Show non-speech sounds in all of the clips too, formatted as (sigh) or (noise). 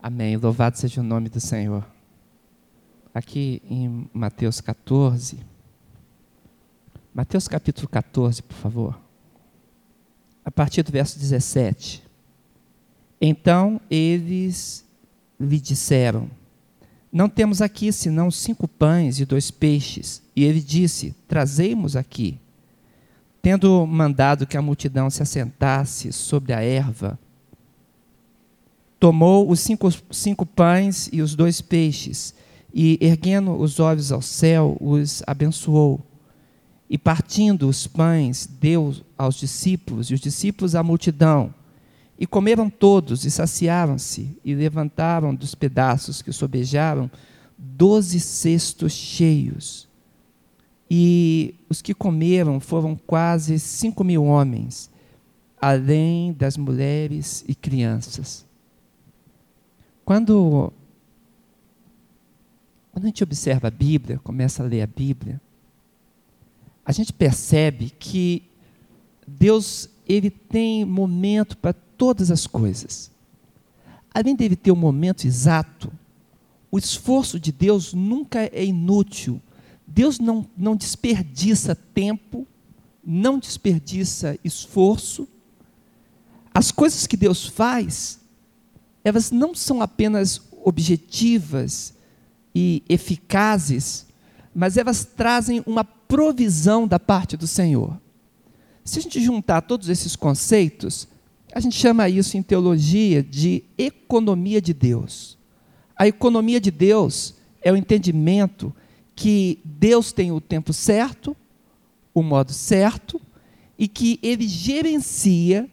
Amém. Louvado seja o nome do Senhor. Aqui em Mateus 14. Mateus capítulo 14, por favor. A partir do verso 17. Então eles lhe disseram: Não temos aqui senão cinco pães e dois peixes. E ele disse: Trazemos aqui. Tendo mandado que a multidão se assentasse sobre a erva, tomou os cinco, cinco pães e os dois peixes, e, erguendo os olhos ao céu, os abençoou. E partindo os pães, deu aos discípulos, e os discípulos à multidão. E comeram todos, e saciaram-se, e levantaram dos pedaços que sobejaram doze cestos cheios. E os que comeram foram quase cinco mil homens, além das mulheres e crianças. Quando, quando a gente observa a Bíblia, começa a ler a Bíblia, a gente percebe que Deus ele tem momento para todas as coisas. Além dele ter o um momento exato, o esforço de Deus nunca é inútil. Deus não, não desperdiça tempo, não desperdiça esforço. As coisas que Deus faz, elas não são apenas objetivas e eficazes, mas elas trazem uma provisão da parte do Senhor. Se a gente juntar todos esses conceitos, a gente chama isso em teologia de economia de Deus. A economia de Deus é o entendimento que Deus tem o tempo certo, o modo certo, e que ele gerencia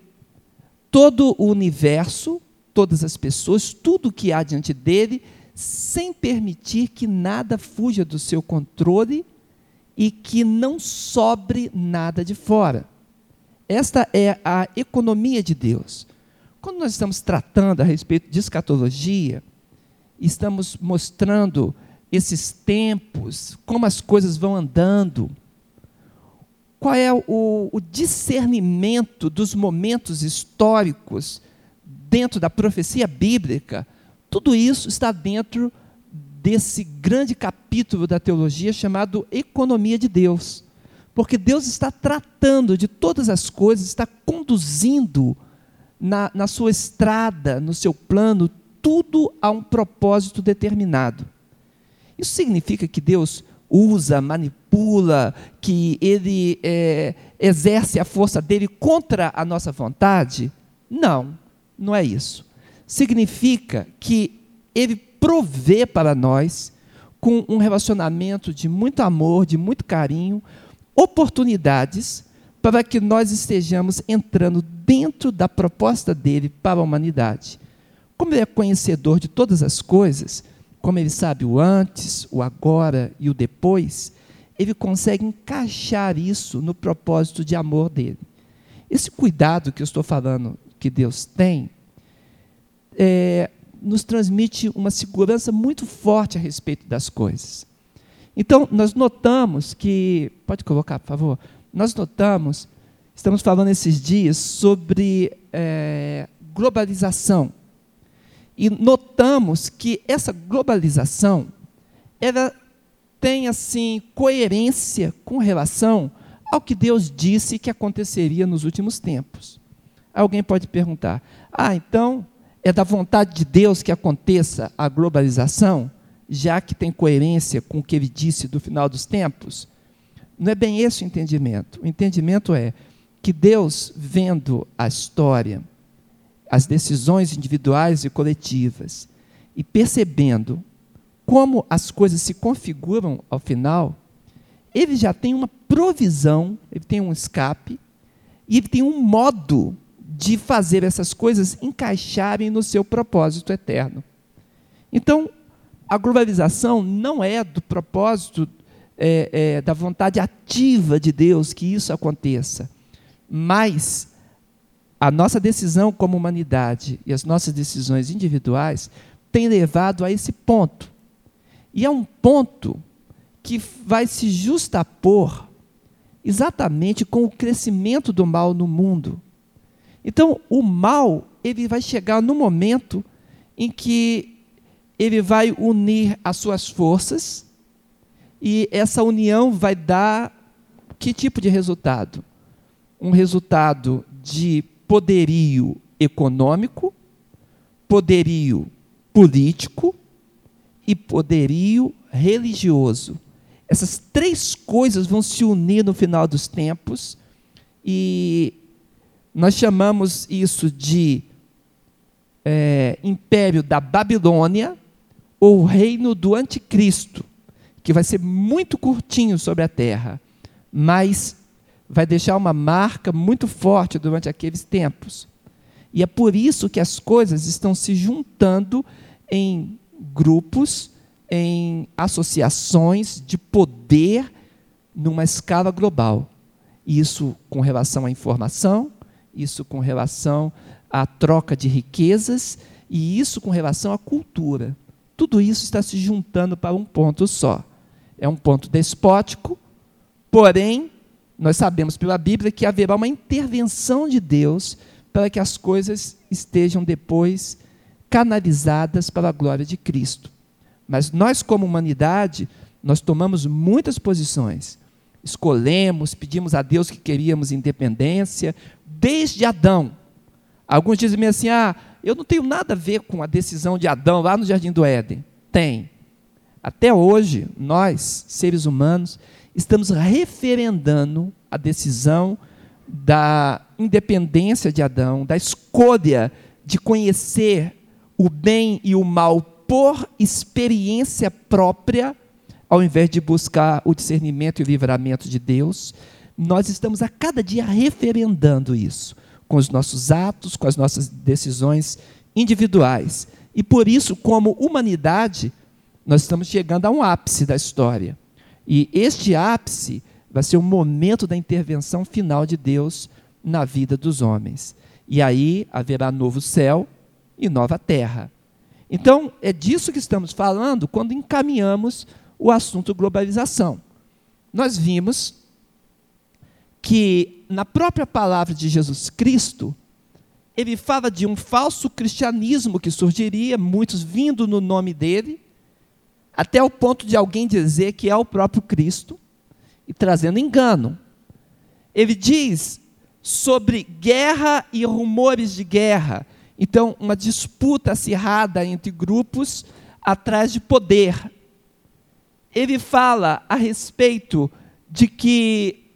todo o universo todas as pessoas, tudo que há diante dele, sem permitir que nada fuja do seu controle e que não sobre nada de fora. Esta é a economia de Deus. Quando nós estamos tratando a respeito de escatologia, estamos mostrando esses tempos, como as coisas vão andando, qual é o, o discernimento dos momentos históricos dentro da profecia bíblica, tudo isso está dentro desse grande capítulo da teologia chamado Economia de Deus. Porque Deus está tratando de todas as coisas, está conduzindo na, na sua estrada, no seu plano, tudo a um propósito determinado. Isso significa que Deus usa, manipula, que Ele é, exerce a força dele contra a nossa vontade? Não. Não é isso. Significa que ele provê para nós, com um relacionamento de muito amor, de muito carinho, oportunidades para que nós estejamos entrando dentro da proposta dele para a humanidade. Como ele é conhecedor de todas as coisas, como ele sabe o antes, o agora e o depois, ele consegue encaixar isso no propósito de amor dele. Esse cuidado que eu estou falando que Deus tem, é, nos transmite uma segurança muito forte a respeito das coisas. Então, nós notamos que. Pode colocar, por favor? Nós notamos, estamos falando esses dias sobre é, globalização. E notamos que essa globalização ela tem assim coerência com relação ao que Deus disse que aconteceria nos últimos tempos. Alguém pode perguntar: ah, então é da vontade de Deus que aconteça a globalização, já que tem coerência com o que ele disse do final dos tempos? Não é bem esse o entendimento. O entendimento é que Deus, vendo a história, as decisões individuais e coletivas, e percebendo como as coisas se configuram ao final, ele já tem uma provisão, ele tem um escape, e ele tem um modo de fazer essas coisas encaixarem no seu propósito eterno. Então, a globalização não é do propósito é, é, da vontade ativa de Deus que isso aconteça, mas a nossa decisão como humanidade e as nossas decisões individuais têm levado a esse ponto. E é um ponto que vai se justapor exatamente com o crescimento do mal no mundo. Então, o mal, ele vai chegar no momento em que ele vai unir as suas forças e essa união vai dar que tipo de resultado? Um resultado de poderio econômico, poderio político e poderio religioso. Essas três coisas vão se unir no final dos tempos e nós chamamos isso de é, império da Babilônia ou reino do anticristo, que vai ser muito curtinho sobre a terra, mas vai deixar uma marca muito forte durante aqueles tempos. E é por isso que as coisas estão se juntando em grupos, em associações de poder numa escala global. Isso com relação à informação, isso com relação à troca de riquezas e isso com relação à cultura. Tudo isso está se juntando para um ponto só. É um ponto despótico, porém, nós sabemos pela Bíblia que haverá uma intervenção de Deus para que as coisas estejam depois canalizadas para a glória de Cristo. Mas nós, como humanidade, nós tomamos muitas posições. Escolhemos, pedimos a Deus que queríamos independência, desde Adão. Alguns dizem assim: ah, eu não tenho nada a ver com a decisão de Adão lá no Jardim do Éden. Tem. Até hoje, nós, seres humanos, estamos referendando a decisão da independência de Adão, da escolha de conhecer o bem e o mal por experiência própria, ao invés de buscar o discernimento e o livramento de Deus, nós estamos a cada dia referendando isso, com os nossos atos, com as nossas decisões individuais. E por isso, como humanidade, nós estamos chegando a um ápice da história. E este ápice vai ser o momento da intervenção final de Deus na vida dos homens. E aí haverá novo céu e nova terra. Então, é disso que estamos falando quando encaminhamos o assunto globalização. Nós vimos que na própria palavra de Jesus Cristo, ele fala de um falso cristianismo que surgiria, muitos vindo no nome dele, até o ponto de alguém dizer que é o próprio Cristo e trazendo engano. Ele diz sobre guerra e rumores de guerra. Então, uma disputa acirrada entre grupos atrás de poder. Ele fala a respeito de que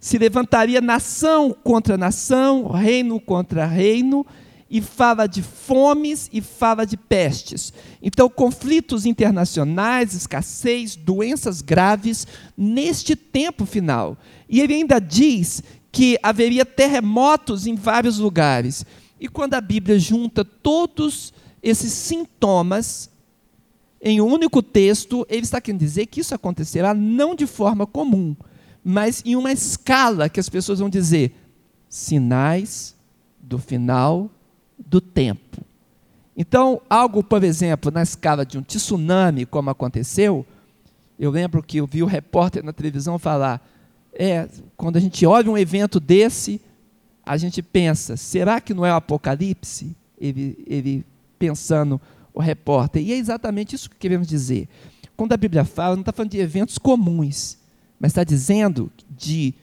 se levantaria nação contra nação, reino contra reino, e fala de fomes e fala de pestes. Então, conflitos internacionais, escassez, doenças graves neste tempo final. E ele ainda diz que haveria terremotos em vários lugares. E quando a Bíblia junta todos esses sintomas em um único texto, ele está querendo dizer que isso acontecerá não de forma comum, mas em uma escala que as pessoas vão dizer sinais do final do tempo. Então, algo, por exemplo, na escala de um tsunami, como aconteceu, eu lembro que eu vi o repórter na televisão falar: é, quando a gente olha um evento desse, a gente pensa, será que não é o Apocalipse? Ele, ele pensando, o repórter. E é exatamente isso que queremos dizer. Quando a Bíblia fala, não está falando de eventos comuns, mas está dizendo de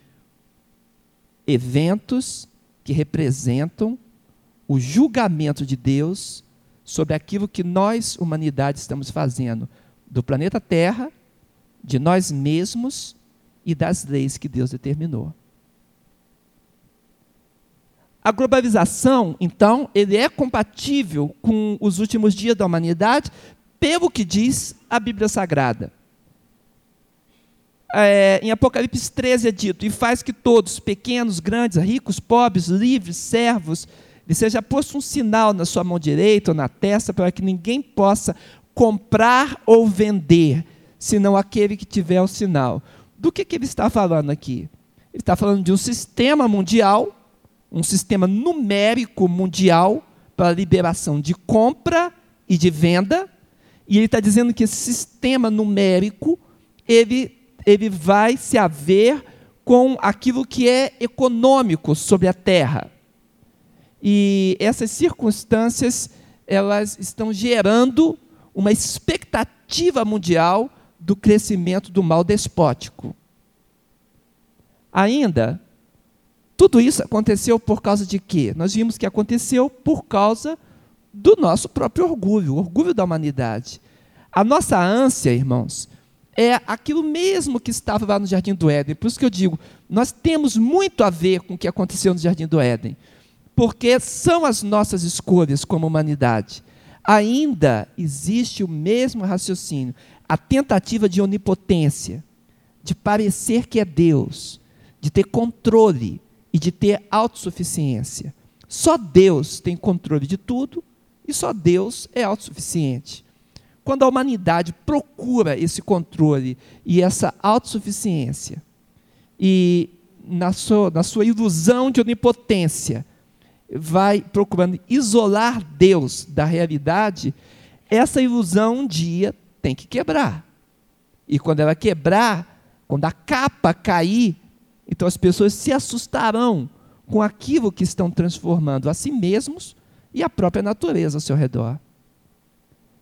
eventos que representam o julgamento de Deus sobre aquilo que nós, humanidade, estamos fazendo do planeta Terra, de nós mesmos e das leis que Deus determinou. A globalização, então, ele é compatível com os últimos dias da humanidade, pelo que diz a Bíblia Sagrada. É, em Apocalipse 13 é dito: E faz que todos, pequenos, grandes, ricos, pobres, livres, servos, lhe seja posto um sinal na sua mão direita ou na testa, para que ninguém possa comprar ou vender, senão aquele que tiver o sinal. Do que, que ele está falando aqui? Ele está falando de um sistema mundial, um sistema numérico mundial para a liberação de compra e de venda, e ele está dizendo que esse sistema numérico ele, ele vai se haver com aquilo que é econômico sobre a terra. E essas circunstâncias elas estão gerando uma expectativa mundial do crescimento do mal despótico. Ainda, tudo isso aconteceu por causa de quê? Nós vimos que aconteceu por causa do nosso próprio orgulho, o orgulho da humanidade. A nossa ânsia, irmãos, é aquilo mesmo que estava lá no Jardim do Éden. Por isso que eu digo, nós temos muito a ver com o que aconteceu no Jardim do Éden. Porque são as nossas escolhas como humanidade. Ainda existe o mesmo raciocínio, a tentativa de onipotência, de parecer que é Deus, de ter controle e de ter autossuficiência. Só Deus tem controle de tudo e só Deus é autossuficiente. Quando a humanidade procura esse controle e essa autossuficiência, e na sua, na sua ilusão de onipotência, vai procurando isolar Deus da realidade, essa ilusão um dia tem que quebrar. E quando ela quebrar, quando a capa cair, então as pessoas se assustarão com aquilo que estão transformando a si mesmos e a própria natureza ao seu redor.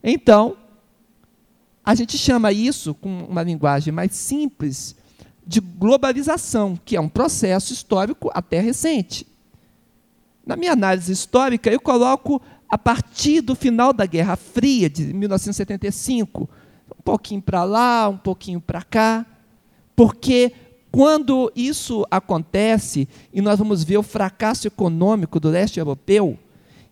Então, a gente chama isso, com uma linguagem mais simples, de globalização, que é um processo histórico até recente. Na minha análise histórica, eu coloco a partir do final da Guerra Fria, de 1975, um pouquinho para lá, um pouquinho para cá, porque quando isso acontece, e nós vamos ver o fracasso econômico do leste europeu,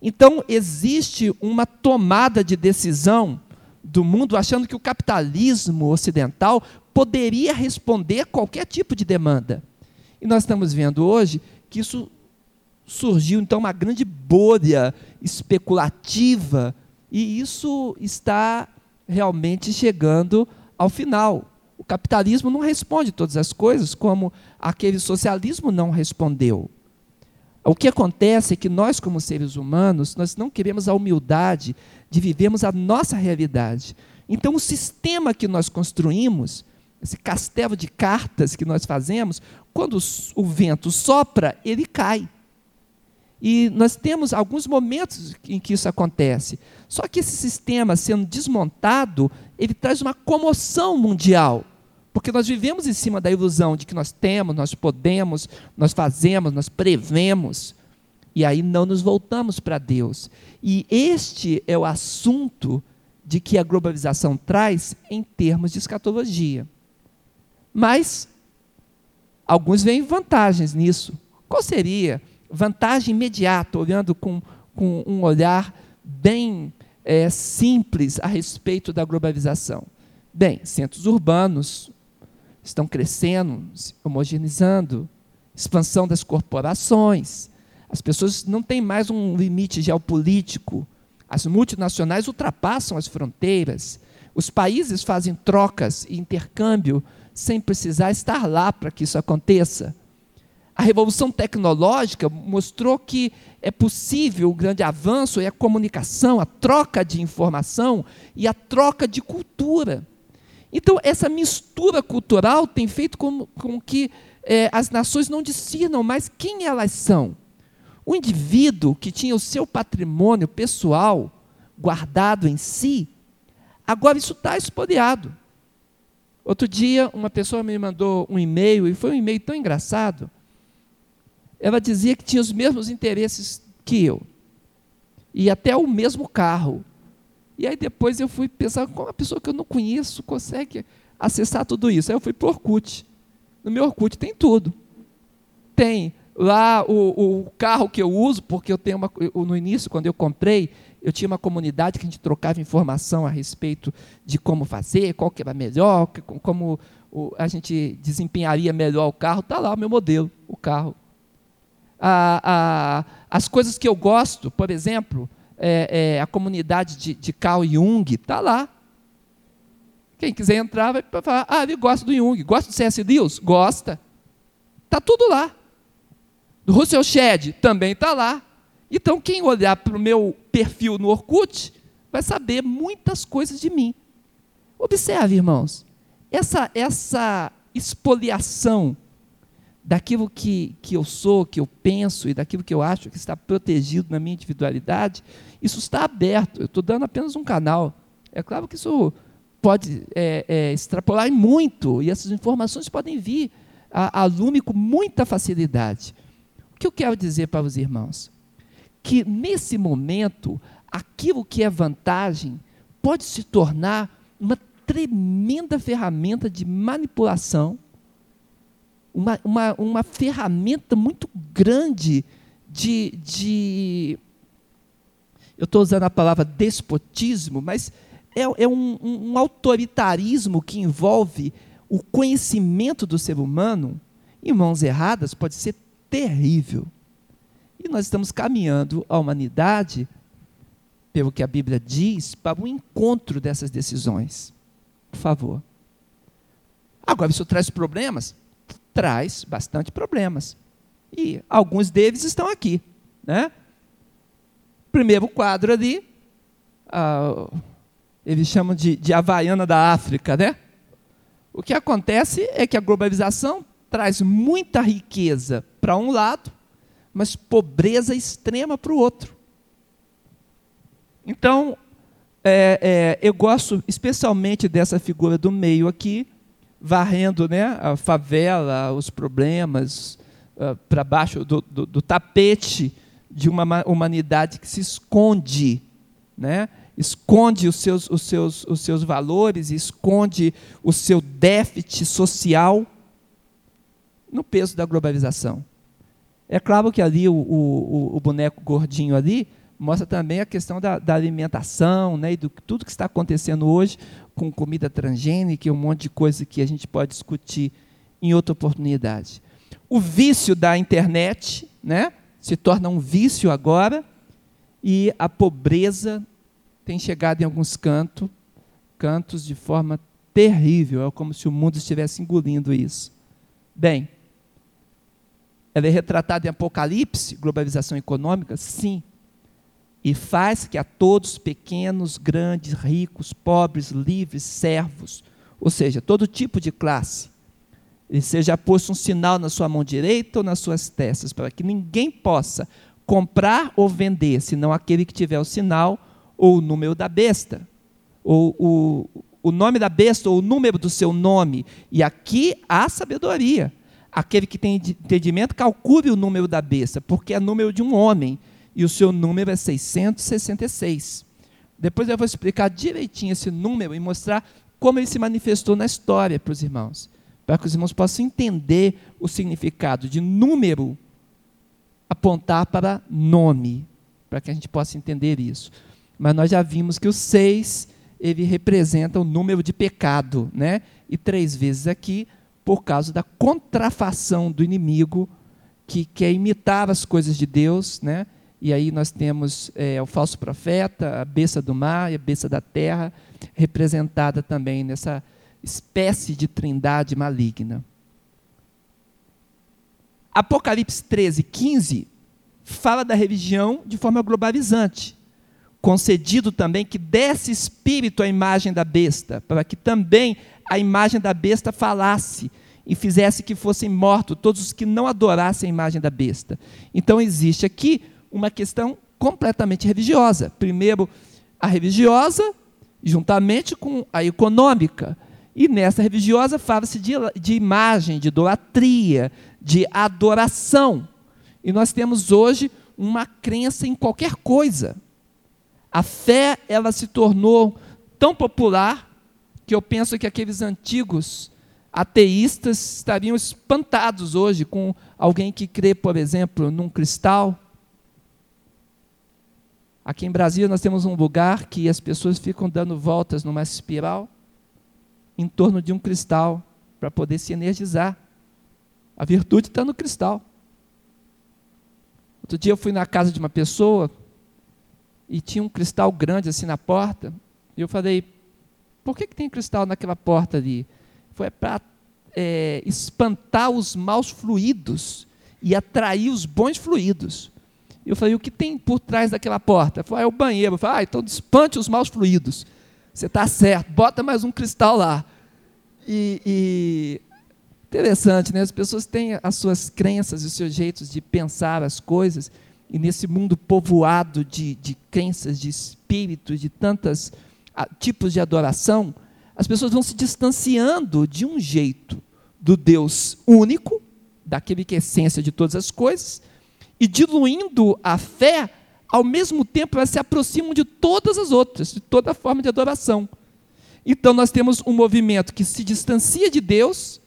então, existe uma tomada de decisão do mundo achando que o capitalismo ocidental poderia responder a qualquer tipo de demanda. E nós estamos vendo hoje que isso surgiu então uma grande bolha especulativa e isso está realmente chegando ao final. O capitalismo não responde todas as coisas como aquele socialismo não respondeu. O que acontece é que nós, como seres humanos, nós não queremos a humildade de vivermos a nossa realidade. Então, o sistema que nós construímos, esse castelo de cartas que nós fazemos, quando o vento sopra, ele cai. E nós temos alguns momentos em que isso acontece. Só que esse sistema sendo desmontado, ele traz uma comoção mundial. Porque nós vivemos em cima da ilusão de que nós temos, nós podemos, nós fazemos, nós prevemos. E aí não nos voltamos para Deus. E este é o assunto de que a globalização traz em termos de escatologia. Mas alguns veem vantagens nisso. Qual seria vantagem imediata, olhando com, com um olhar bem é, simples a respeito da globalização? Bem, centros urbanos, estão crescendo, se homogeneizando, expansão das corporações. As pessoas não têm mais um limite geopolítico. As multinacionais ultrapassam as fronteiras. Os países fazem trocas e intercâmbio sem precisar estar lá para que isso aconteça. A revolução tecnológica mostrou que é possível o grande avanço é a comunicação, a troca de informação e a troca de cultura. Então, essa mistura cultural tem feito com, com que é, as nações não discernam mais quem elas são. O indivíduo que tinha o seu patrimônio pessoal guardado em si, agora isso está espoliado. Outro dia, uma pessoa me mandou um e-mail, e foi um e-mail tão engraçado. Ela dizia que tinha os mesmos interesses que eu, e até o mesmo carro. E aí depois eu fui pensar como uma pessoa que eu não conheço consegue acessar tudo isso. Aí eu fui para o Orkut. No meu Orkut tem tudo. Tem lá o, o carro que eu uso, porque eu tenho uma, eu, no início, quando eu comprei, eu tinha uma comunidade que a gente trocava informação a respeito de como fazer, qual que era melhor, como a gente desempenharia melhor o carro. Está lá o meu modelo, o carro. as coisas que eu gosto, por exemplo, é, é, a comunidade de, de Carl Jung, está lá. Quem quiser entrar vai falar, ah, ele gosta do Jung, gosta do C.S. Lewis? Gosta. Está tudo lá. Do Russell Shedd também está lá. Então, quem olhar para o meu perfil no Orkut vai saber muitas coisas de mim. Observe, irmãos, essa, essa expoliação daquilo que, que eu sou, que eu penso e daquilo que eu acho que está protegido na minha individualidade, isso está aberto. Eu estou dando apenas um canal. É claro que isso pode é, é, extrapolar muito e essas informações podem vir a, a lume com muita facilidade. O que eu quero dizer para os irmãos? Que nesse momento, aquilo que é vantagem pode se tornar uma tremenda ferramenta de manipulação uma, uma, uma ferramenta muito grande de. de eu estou usando a palavra despotismo, mas é, é um, um, autoritarismo que envolve o conhecimento do ser humano em mãos erradas pode ser terrível. E nós estamos caminhando a humanidade, pelo que a Bíblia diz, para o encontro dessas decisões. Por favor. Agora, isso traz problemas? Traz bastante problemas. E alguns deles estão aqui. Né? Primeiro quadro ali, ah, eles chamam de, de Havaiana da África. Né? O que acontece é que a globalização traz muita riqueza para um lado, mas pobreza extrema para o outro. Então, é, é, eu gosto especialmente dessa figura do meio aqui, varrendo né, a favela, os problemas, uh, para baixo do, do, do, tapete de uma humanidade que se esconde, né? esconde os seus, os, seus, os seus valores, esconde o seu déficit social no peso da globalização. É claro que ali o, o, o boneco gordinho ali mostra também a questão da, da alimentação né, e do tudo que está acontecendo hoje com comida transgênica e um monte de coisa que a gente pode discutir em outra oportunidade. O vício da internet né, se torna um vício agora e a pobreza tem chegado em alguns cantos, cantos de forma terrível, é como se o mundo estivesse engolindo isso. Bem, ela é retratada em Apocalipse, globalização econômica? Sim e faz que a todos, pequenos, grandes, ricos, pobres, livres, servos, ou seja, todo tipo de classe, ele seja posto um sinal na sua mão direita ou nas suas testas, para que ninguém possa comprar ou vender, senão aquele que tiver o sinal ou o número da besta, ou o, o nome da besta ou o número do seu nome. E aqui há sabedoria. Aquele que tem entendimento, calcule o número da besta, porque é número de um homem e o seu número é 666. Depois eu vou explicar direitinho esse número e mostrar como ele se manifestou na história para os irmãos, para que os irmãos possam entender o significado de número apontar para nome, para que a gente possa entender isso. Mas nós já vimos que o 6 ele representa o número de pecado, né? E três vezes aqui por causa da contrafação do inimigo que quer imitar as coisas de Deus, né? E aí nós temos é, o falso profeta, a besta do mar e a besta da terra, representada também nessa espécie de trindade maligna. Apocalipse 13, 15 fala da religião de forma globalizante, concedido também que desse espírito à imagem da besta, para que também a imagem da besta falasse e fizesse que fossem mortos todos os que não adorassem a imagem da besta. Então existe aqui uma questão completamente religiosa. Primeiro, a religiosa, juntamente com a econômica. E nessa religiosa fala-se de, de imagem, de idolatria, de adoração. E nós temos hoje uma crença em qualquer coisa. A fé, ela se tornou tão popular que eu penso que aqueles antigos ateístas estariam espantados hoje com alguém que crê, por exemplo, num cristal, Aqui em Brasília nós temos um lugar que as pessoas ficam dando voltas numa espiral em torno de um cristal para poder se energizar. A virtude está no cristal. Outro dia eu fui na casa de uma pessoa e tinha um cristal grande assim na porta. E eu falei, por que, que tem cristal naquela porta ali? Foi para é, espantar os maus fluidos e atrair os bons fluidos. E eu falei, o que tem por trás daquela porta? Ele falou, ah, é o banheiro. Eu falei, ah, então espante os maus fluidos. Você está certo, bota mais um cristal lá. E, e Interessante, né? As pessoas têm as suas crenças e os seus jeitos de pensar as coisas, e nesse mundo povoado de, de crenças, de espíritos, de tantos tipos de adoração, as pessoas vão se distanciando de um jeito do Deus único, daquele que é essência de todas as coisas, e diluindo a fé, ao mesmo tempo elas se aproximam de todas as outras, de toda forma de adoração. Então nós temos um movimento que se distancia de Deus,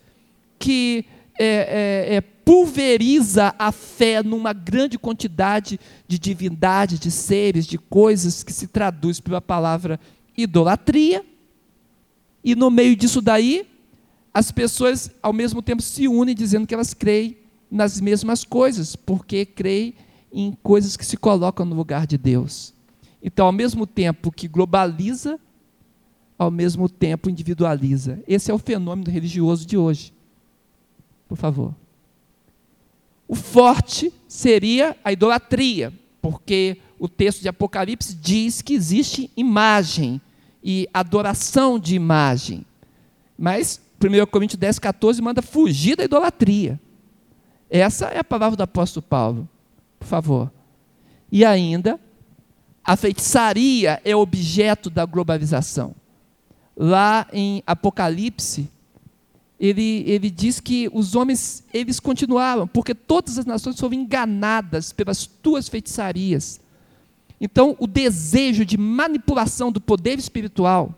que é, é, é, pulveriza a fé numa grande quantidade de divindade, de seres, de coisas que se traduz pela palavra idolatria. E no meio disso daí, as pessoas ao mesmo tempo se unem dizendo que elas creem nas mesmas coisas, porque creem em coisas que se colocam no lugar de Deus. Então, ao mesmo tempo que globaliza, ao mesmo tempo individualiza. Esse é o fenômeno religioso de hoje por favor. O forte seria a idolatria, porque o texto de Apocalipse diz que existe imagem e adoração de imagem. Mas 1 Coríntios 10, 14 manda fugir da idolatria. Essa é a palavra do apóstolo Paulo. Por favor. E ainda, a feitiçaria é objeto da globalização. Lá em Apocalipse, ele, ele diz que os homens, eles continuaram, porque todas as nações foram enganadas pelas tuas feitiçarias. Então, o desejo de manipulação do poder espiritual,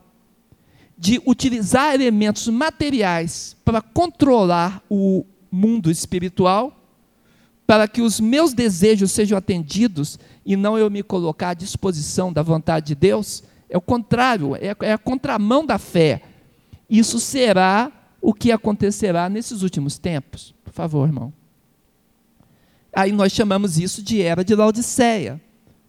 de utilizar elementos materiais para controlar o mundo espiritual, para que os meus desejos sejam atendidos e não eu me colocar à disposição da vontade de Deus, é o contrário, é, é a contramão da fé. Isso será o que acontecerá nesses últimos tempos. Por favor, irmão. Aí nós chamamos isso de era de Laodiceia.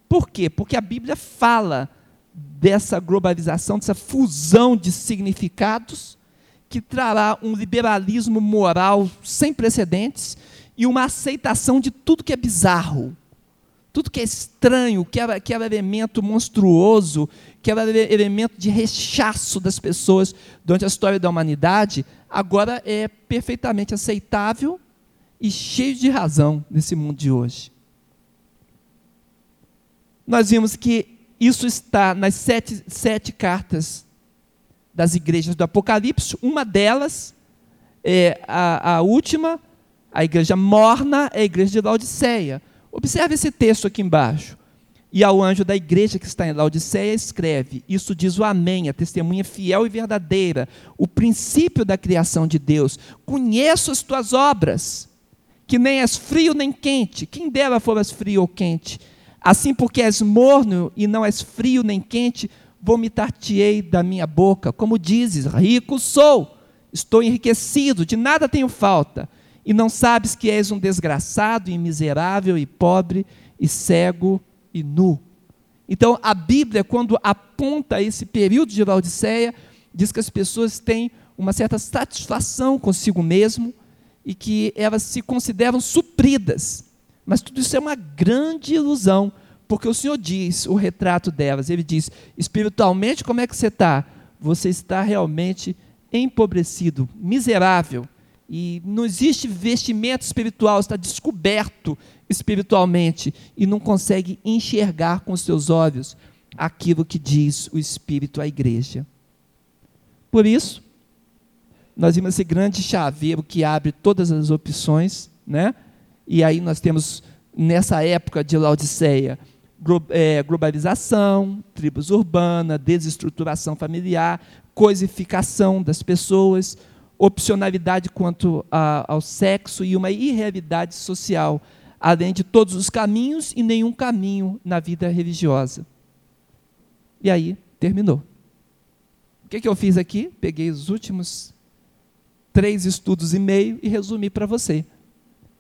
Por quê? Porque a Bíblia fala dessa globalização, dessa fusão de significados que trará um liberalismo moral sem precedentes e uma aceitação de tudo que é bizarro, tudo que é estranho, que era, que era elemento monstruoso, que era elemento de rechaço das pessoas durante a história da humanidade, agora é perfeitamente aceitável e cheio de razão nesse mundo de hoje. Nós vimos que isso está nas sete, sete cartas das igrejas do Apocalipse. Uma delas é a, a última, a igreja morna, é a igreja de Laodiceia. Observe esse texto aqui embaixo. E ao anjo da igreja que está em Laodiceia, escreve: Isso diz o Amém, a testemunha fiel e verdadeira, o princípio da criação de Deus. Conheço as tuas obras, que nem és frio nem quente, quem dera foras frio ou quente. Assim, porque és morno e não és frio nem quente, vomitar-te-ei da minha boca. Como dizes, rico sou, estou enriquecido, de nada tenho falta. E não sabes que és um desgraçado e miserável e pobre e cego e nu. Então, a Bíblia, quando aponta esse período de Laodiceia, diz que as pessoas têm uma certa satisfação consigo mesmo e que elas se consideram supridas. Mas tudo isso é uma grande ilusão, porque o Senhor diz, o retrato delas, ele diz: espiritualmente, como é que você está? Você está realmente empobrecido, miserável, e não existe vestimento espiritual, está descoberto espiritualmente e não consegue enxergar com seus olhos aquilo que diz o Espírito à igreja. Por isso, nós vimos esse grande chaveiro que abre todas as opções, né? E aí nós temos, nessa época de Laodiceia, globalização, tribos urbanas, desestruturação familiar, coisificação das pessoas, opcionalidade quanto ao sexo e uma irrealidade social além de todos os caminhos e nenhum caminho na vida religiosa. E aí, terminou. O que, que eu fiz aqui? Peguei os últimos três estudos e meio e resumi para você,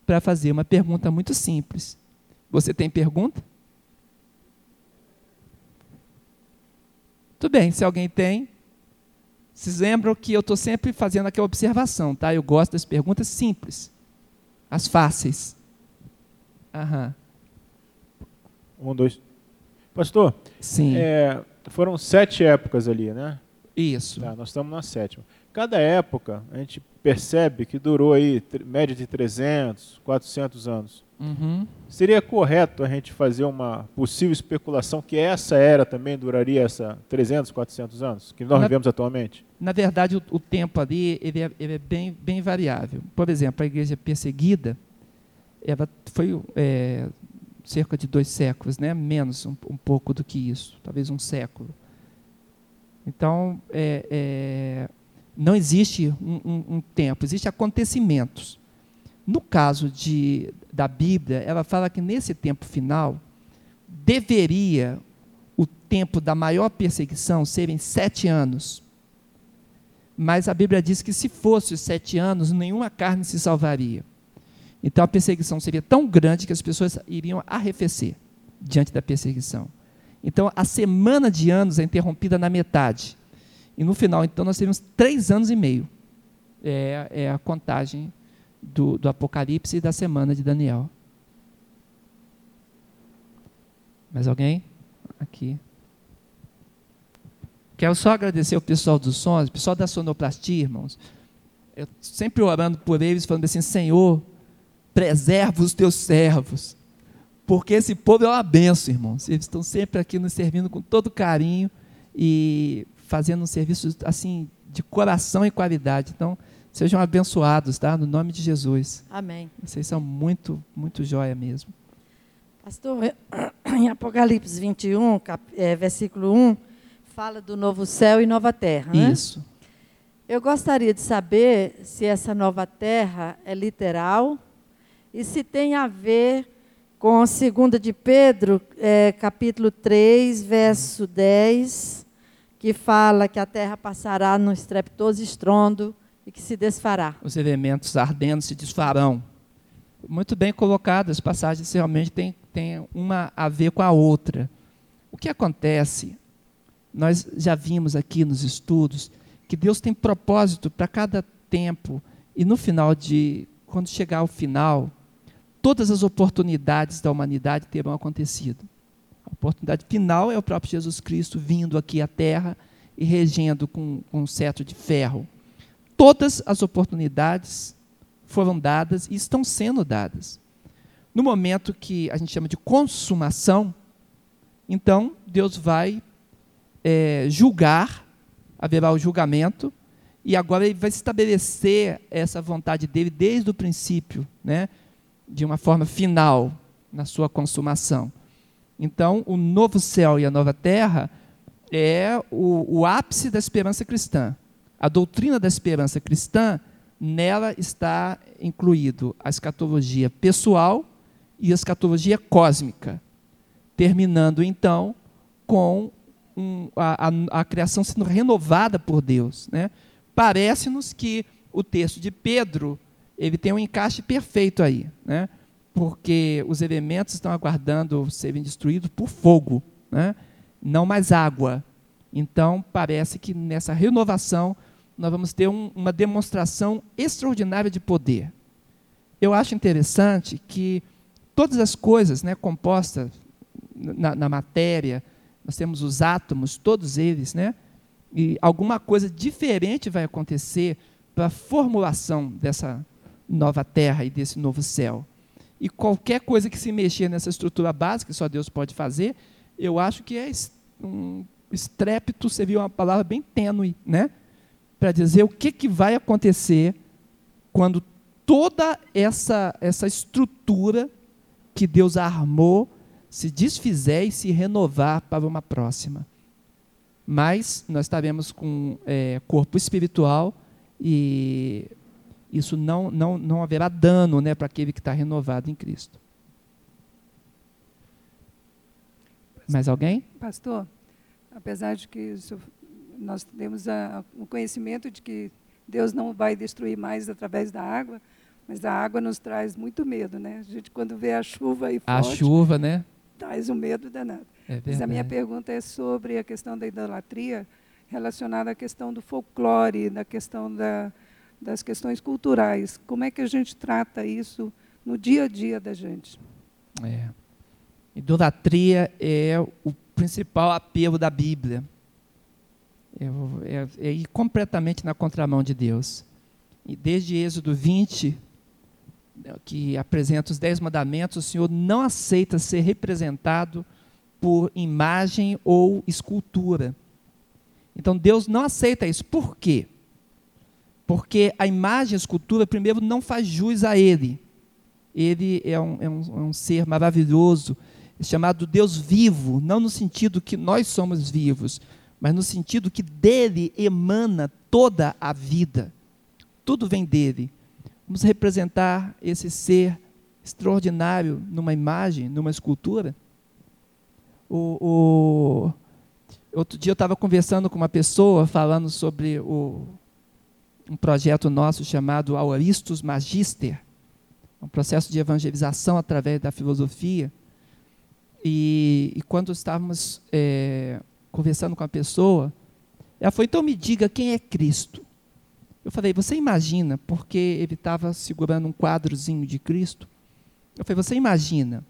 para fazer uma pergunta muito simples. Você tem pergunta? Tudo bem, se alguém tem. Vocês lembram que eu estou sempre fazendo aquela observação, tá? Eu gosto das perguntas simples, as fáceis. Aham. Um, dois. Pastor, Sim. É, foram sete épocas ali, né? Isso. Tá, nós estamos na sétima. Cada época, a gente percebe que durou aí média de 300, 400 anos. Uhum. Seria correto a gente fazer uma possível especulação que essa era também duraria essa 300, 400 anos que nós Na- vivemos atualmente? Na verdade, o, o tempo ali ele é, ele é bem, bem variável. Por exemplo, a igreja perseguida, ela foi é, cerca de dois séculos, né? menos um, um pouco do que isso, talvez um século. Então, é, é, não existe um, um- um tempo, existem acontecimentos. No caso de, da Bíblia, ela fala que nesse tempo final, deveria o tempo da maior perseguição serem sete anos. Mas a Bíblia diz que se fosse os sete anos, nenhuma carne se salvaria. Então a perseguição seria tão grande que as pessoas iriam arrefecer diante da perseguição. Então a semana de anos é interrompida na metade. E no final, então, nós teríamos três anos e meio. É, é a contagem do, do Apocalipse e da semana de Daniel. Mais alguém? Aqui. Quero só agradecer o pessoal dos sons, o pessoal da sonoplastia, irmãos. Eu sempre orando por eles, falando assim: Senhor, preserva os teus servos. Porque esse povo é uma benção, irmãos. Eles estão sempre aqui nos servindo com todo carinho e fazendo um serviço assim de coração e qualidade. Então, sejam abençoados, tá? No nome de Jesus. Amém. Vocês são muito, muito joia mesmo. Pastor, (clears throat) em Apocalipse 21, cap, é, versículo 1, fala do novo céu e nova terra. Né? Isso. Eu gostaria de saber se essa nova terra é literal e se tem a ver com a segunda de Pedro, é, capítulo 3, verso 10, que fala que a terra passará num estrepitoso estrondo e que se desfará. Os elementos ardendo se desfarão. Muito bem colocado, as passagens realmente têm, têm uma a ver com a outra. O que acontece, nós já vimos aqui nos estudos, que Deus tem propósito para cada tempo, e no final de, quando chegar ao final, todas as oportunidades da humanidade terão acontecido. A oportunidade final é o próprio Jesus Cristo vindo aqui à Terra e regendo com, com um cetro de ferro. Todas as oportunidades foram dadas e estão sendo dadas. No momento que a gente chama de consumação, então Deus vai é, julgar, haverá o julgamento, e agora ele vai estabelecer essa vontade dele desde o princípio, né, de uma forma final, na sua consumação. Então, o novo céu e a nova terra é o, o ápice da esperança cristã. A doutrina da esperança cristã, nela está incluído a escatologia pessoal e a escatologia cósmica, terminando então com um, a, a, a, criação sendo renovada por Deus. Né? Parece-nos que o texto de Pedro ele tem um encaixe perfeito aí, né? Porque os elementos estão aguardando serem destruídos por fogo, né? não mais água. Então, parece que nessa renovação nós vamos ter um, uma demonstração extraordinária de poder. Eu acho interessante que todas as coisas né, compostas na, na matéria, nós temos os átomos, todos eles, né, e alguma coisa diferente vai acontecer para a formulação dessa nova terra e desse novo céu. E qualquer coisa que se mexer nessa estrutura básica, que só Deus pode fazer, eu acho que é um estrépito, seria uma palavra bem tênue, né? para dizer o que, que vai acontecer quando toda essa, essa estrutura que Deus armou se desfizer e se renovar para uma próxima. Mas nós estaremos com é, corpo espiritual e isso não, não, não haverá dano né, para aquele que está renovado em Cristo. Mais alguém? Pastor, apesar de que nós temos a, o conhecimento de que Deus não vai destruir mais através da água, mas a água nos traz muito medo, né? A gente quando vê a chuva aí a forte, chuva, né? Traz um medo danado. É mas a minha pergunta é sobre a questão da idolatria relacionada à questão do folclore, da questão da, das questões culturais. Como é que a gente trata isso no dia a dia da gente? É. Idolatria é o principal apelo da Bíblia. É, é, é ir completamente na contramão de Deus. E desde Êxodo 20, né, que apresenta os dez mandamentos, o Senhor não aceita ser representado por imagem ou escultura. Então Deus não aceita isso. Por quê? Porque a imagem, a escultura, primeiro, não faz jus a Ele. Ele é um, é um, é um ser maravilhoso, chamado Deus vivo, não no sentido que nós somos vivos, mas no sentido que dele emana toda a vida. Tudo vem dele. Vamos representar esse ser extraordinário numa imagem, numa escultura? O, o outro dia eu estava conversando com uma pessoa falando sobre o, um projeto nosso chamado Auristus Magister, um processo de evangelização através da filosofia. E, e quando estávamos é, conversando com a pessoa, ela foi, então me diga quem é Cristo. Eu falei, você imagina, porque ele estava segurando um quadrozinho de Cristo. Eu falei, você imagina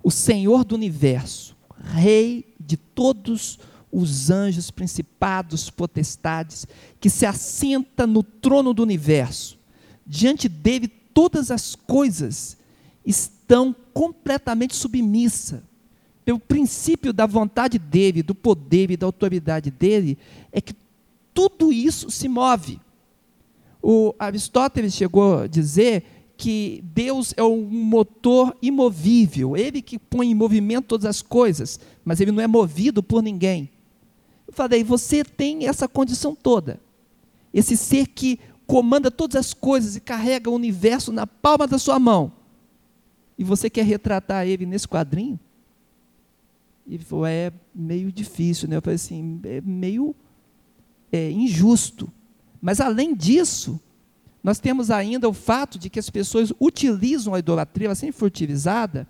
o Senhor do universo, Rei de todos os anjos, principados, potestades, que se assenta no trono do universo. Diante dele, todas as coisas estão completamente submissas. Pelo princípio da vontade dele, do poder e da autoridade dele, é que tudo isso se move. O Aristóteles chegou a dizer que Deus é um motor imovível, ele que põe em movimento todas as coisas, mas ele não é movido por ninguém. Falei, você tem essa condição toda. Esse ser que comanda todas as coisas e carrega o universo na palma da sua mão. E você quer retratar ele nesse quadrinho? E ele falou, é meio difícil, né? Eu falei assim, é meio é, injusto. Mas além disso, nós temos ainda o fato de que as pessoas utilizam a idolatria, ela sempre foi utilizada,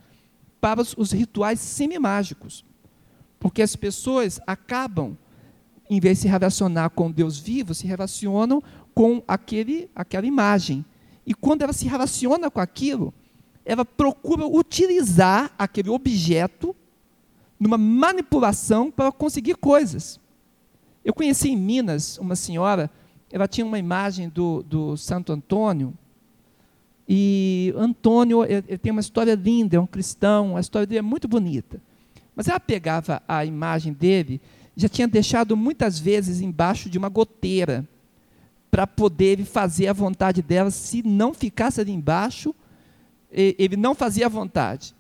para os, os rituais semimágicos. Porque as pessoas acabam, em vez de se relacionar com Deus vivo, se relacionam com aquele, aquela imagem. E quando ela se relaciona com aquilo, ela procura utilizar aquele objeto numa manipulação para conseguir coisas. Eu conheci em Minas uma senhora, ela tinha uma imagem do, do Santo Antônio, e Antônio ele tem uma história linda, é um cristão, a história dele é muito bonita. Mas ela pegava a imagem dele, já tinha deixado muitas vezes embaixo de uma goteira, para poder fazer a vontade dela, se não ficasse ali embaixo, ele não fazia a vontade.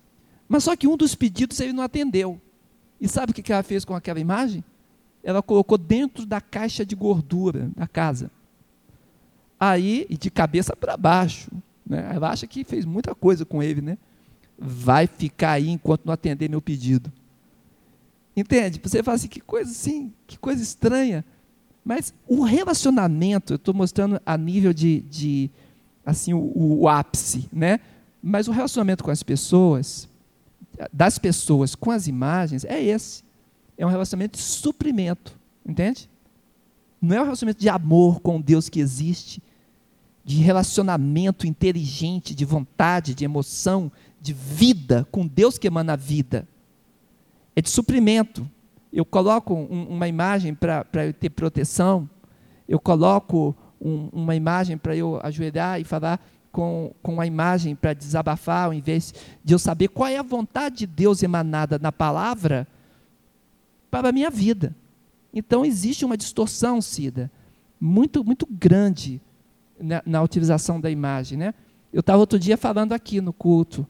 Mas só que um dos pedidos ele não atendeu. E sabe o que ela fez com aquela imagem? ela colocou dentro da caixa de gordura da casa. Aí, de cabeça para baixo. Né? Ela acha que fez muita coisa com ele, né? Vai ficar aí enquanto não atender meu pedido. Entende? Você fala assim, que coisa assim, que coisa estranha. Mas o relacionamento, eu estou mostrando a nível de, de assim, o, o ápice, né? Mas o relacionamento com as pessoas, das pessoas com as imagens, é esse é um relacionamento de suprimento, entende? Não é um relacionamento de amor com Deus que existe, de relacionamento inteligente, de vontade, de emoção, de vida com Deus que emana a vida. É de suprimento. Eu coloco um, uma imagem para eu ter proteção, eu coloco um, uma imagem para eu ajoelhar e falar com, com a imagem para desabafar, ao invés de eu saber qual é a vontade de Deus emanada na palavra, para a minha vida. Então existe uma distorção, Cida, muito, muito grande na, na utilização da imagem. Né? Eu estava outro dia falando aqui no culto.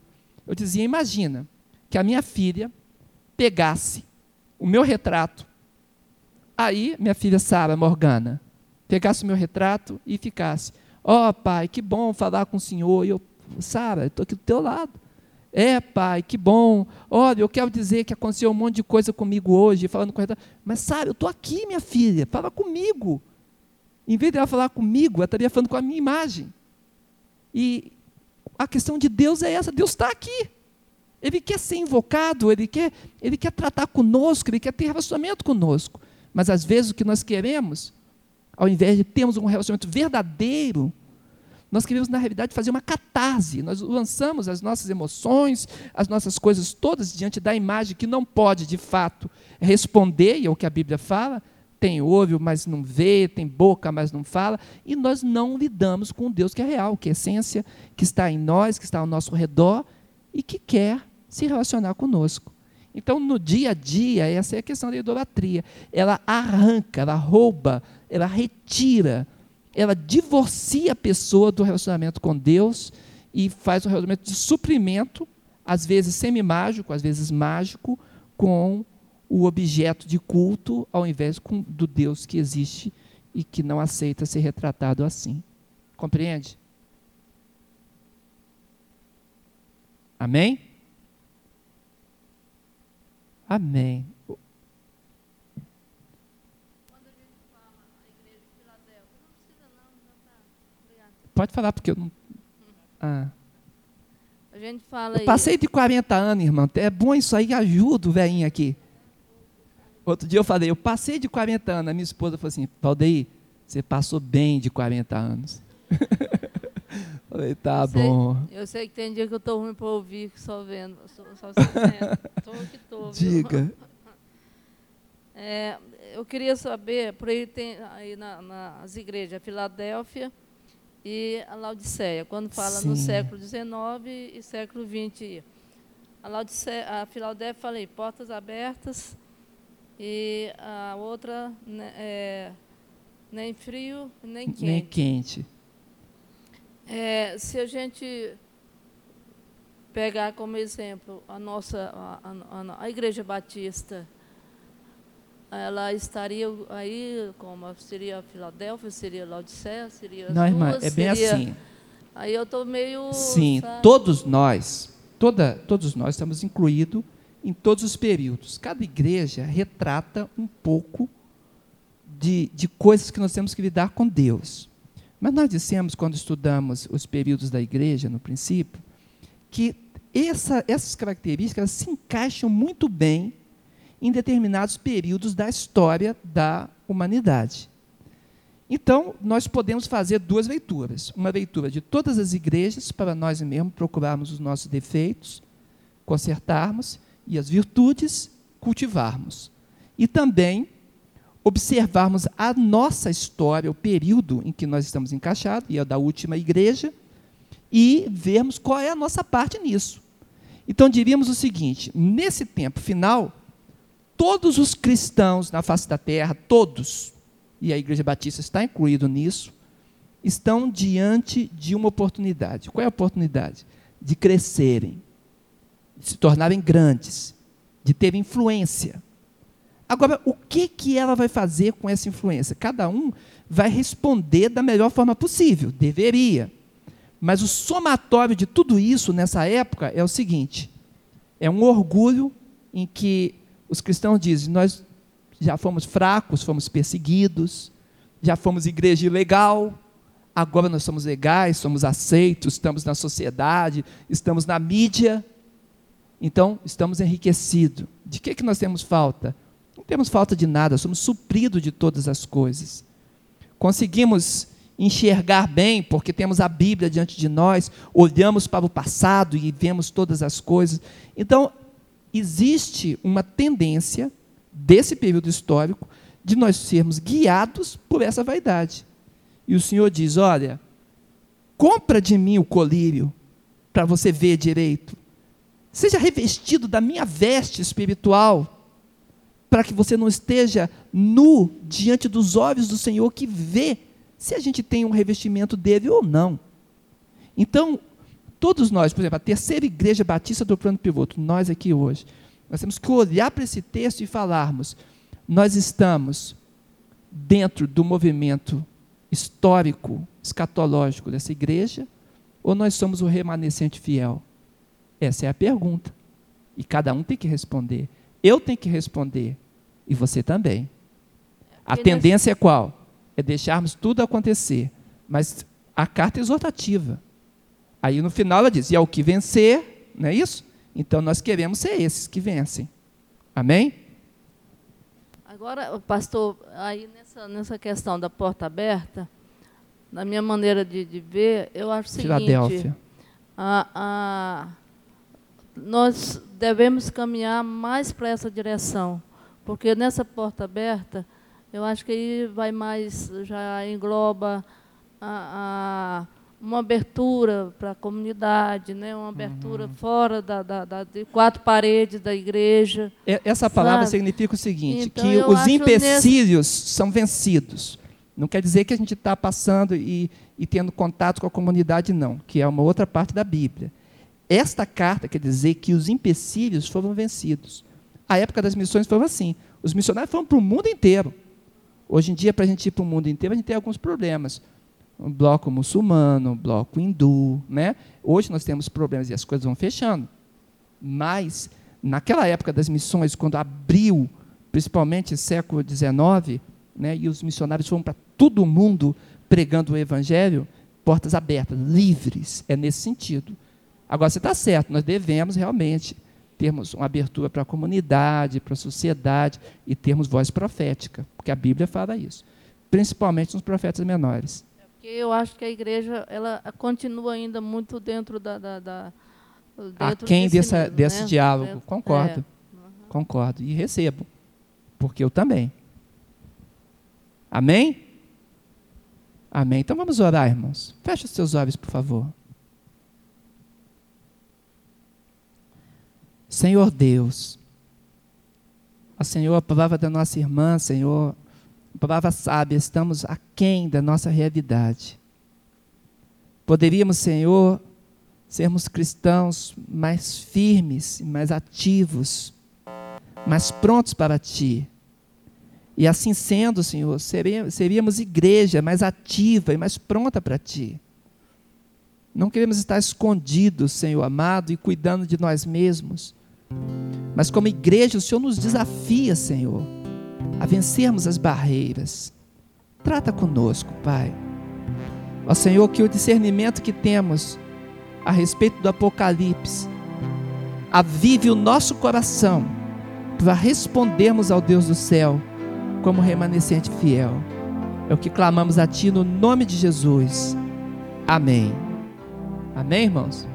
Eu dizia: imagina que a minha filha pegasse o meu retrato, aí minha filha Sara Morgana pegasse o meu retrato e ficasse: Ó oh, pai, que bom falar com o senhor. E eu, Sara, estou aqui do teu lado. É, pai, que bom. Olha, eu quero dizer que aconteceu um monte de coisa comigo hoje, falando com ela. Mas sabe, eu estou aqui, minha filha, fala comigo. Em vez de ela falar comigo, ela estaria falando com a minha imagem. E a questão de Deus é essa: Deus está aqui. Ele quer ser invocado, ele quer, ele quer tratar conosco, ele quer ter relacionamento conosco. Mas às vezes o que nós queremos, ao invés de termos um relacionamento verdadeiro, nós queremos, na realidade, fazer uma catarse. Nós lançamos as nossas emoções, as nossas coisas todas diante da imagem que não pode, de fato, responder, e é o que a Bíblia fala, tem olho, mas não vê, tem boca, mas não fala, e nós não lidamos com o Deus que é real, que é essência, que está em nós, que está ao nosso redor e que quer se relacionar conosco. Então, no dia a dia, essa é a questão da idolatria. Ela arranca, ela rouba, ela retira, ela divorcia a pessoa do relacionamento com Deus e faz um relacionamento de suprimento, às vezes semi-mágico, às vezes mágico, com o objeto de culto, ao invés do Deus que existe e que não aceita ser retratado assim. Compreende? Amém? Amém. Pode falar, porque eu não. Ah. A gente fala eu passei de 40 anos, irmão. É bom isso aí, ajuda o velhinho aqui. Outro dia eu falei, eu passei de 40 anos. A minha esposa falou assim: Valdeir, você passou bem de 40 anos. (laughs) falei, tá eu bom. Sei, eu sei que tem dia que eu estou ruim para ouvir, só vendo. Só, só vendo. que tô, Diga. (laughs) É, eu queria saber, por aí tem aí na, nas igrejas, Filadélfia e a Laodiceia, quando fala Sim. no século XIX e século XX. A, Laodiceia, a Filadélfia, falei, portas abertas, e a outra né, é, nem frio, nem quente. Nem quente. É, se a gente pegar como exemplo a nossa a, a, a Igreja Batista, ela estaria aí como seria Filadélfia, seria Laodiceia, seria Não, irmã, é bem seria, assim. Aí eu estou meio Sim, sabe? todos nós, toda, todos nós estamos incluídos em todos os períodos. Cada igreja retrata um pouco de, de coisas que nós temos que lidar com Deus. Mas nós dissemos, quando estudamos os períodos da igreja, no princípio, que essa, essas características se encaixam muito bem em determinados períodos da história da humanidade. Então, nós podemos fazer duas leituras. Uma leitura de todas as igrejas, para nós mesmos procurarmos os nossos defeitos, consertarmos, e as virtudes cultivarmos. E também observarmos a nossa história, o período em que nós estamos encaixados, e é da última igreja, e vermos qual é a nossa parte nisso. Então diríamos o seguinte: nesse tempo final, todos os cristãos na face da terra, todos, e a Igreja Batista está incluído nisso, estão diante de uma oportunidade. Qual é a oportunidade? De crescerem, de se tornarem grandes, de ter influência. Agora, o que, que ela vai fazer com essa influência? Cada um vai responder da melhor forma possível, deveria. Mas o somatório de tudo isso nessa época é o seguinte: é um orgulho em que os cristãos dizem, nós já fomos fracos, fomos perseguidos, já fomos igreja ilegal, agora nós somos legais, somos aceitos, estamos na sociedade, estamos na mídia. Então, estamos enriquecidos. De que, que nós temos falta? Não temos falta de nada, somos supridos de todas as coisas. Conseguimos enxergar bem, porque temos a Bíblia diante de nós, olhamos para o passado e vemos todas as coisas. Então, existe uma tendência desse período histórico de nós sermos guiados por essa vaidade. E o Senhor diz: Olha, compra de mim o colírio para você ver direito. Seja revestido da minha veste espiritual, para que você não esteja nu diante dos olhos do Senhor que vê se a gente tem um revestimento dele ou não. Então, todos nós, por exemplo, a terceira igreja batista do plano pivoto, nós aqui hoje, nós temos que olhar para esse texto e falarmos: nós estamos dentro do movimento histórico, escatológico dessa igreja, ou nós somos o remanescente fiel? Essa é a pergunta. E cada um tem que responder. Eu tenho que responder. E você também. A tendência é qual? É deixarmos tudo acontecer. Mas a carta é exortativa. Aí no final ela diz: e ao que vencer, não é isso? Então nós queremos ser esses que vencem. Amém? Agora, pastor, aí nessa, nessa questão da porta aberta, na minha maneira de, de ver, eu acho o seguinte. A, a, nós devemos caminhar mais para essa direção, porque nessa porta aberta Eu acho que aí vai mais, já engloba a, a uma abertura para a comunidade, né? uma abertura uhum. fora da, da, da, de quatro paredes da igreja. Essa palavra sabe? significa o seguinte, então, que os empecilhos nesse... são vencidos. Não quer dizer que a gente está passando e, e tendo contato com a comunidade, não, que é uma outra parte da Bíblia. Esta carta quer dizer que os empecilhos foram vencidos. A época das missões foi assim. Os missionários foram para o mundo inteiro. Hoje em dia, para a gente ir para o mundo inteiro, a gente tem alguns problemas um bloco muçulmano, um bloco hindu, né? Hoje nós temos problemas e as coisas vão fechando. Mas naquela época das missões, quando abriu, principalmente século XIX, né, e os missionários foram para todo o mundo pregando o evangelho, portas abertas, livres, é nesse sentido. Agora você está certo, nós devemos realmente termos uma abertura para a comunidade, para a sociedade e termos voz profética, porque a Bíblia fala isso, principalmente nos profetas menores. Porque eu acho que a igreja ela continua ainda muito dentro da. da, da dentro quem desse, mesmo, desse né? diálogo. Dentro, concordo. É. Uhum. Concordo. E recebo. Porque eu também. Amém? Amém. Então vamos orar, irmãos. Feche os seus olhos, por favor. Senhor Deus, a Senhor, a palavra da nossa irmã, Senhor, palavra sábia, estamos aquém da nossa realidade. Poderíamos, Senhor, sermos cristãos mais firmes, mais ativos, mais prontos para Ti. E assim sendo, Senhor, seríamos igreja mais ativa e mais pronta para Ti. Não queremos estar escondidos, Senhor amado, e cuidando de nós mesmos. Mas como igreja, o Senhor nos desafia, Senhor a vencermos as barreiras. Trata conosco, Pai. Ó Senhor, que o discernimento que temos a respeito do Apocalipse avive o nosso coração para respondermos ao Deus do céu como remanescente fiel. É o que clamamos a Ti no nome de Jesus. Amém. Amém, irmãos?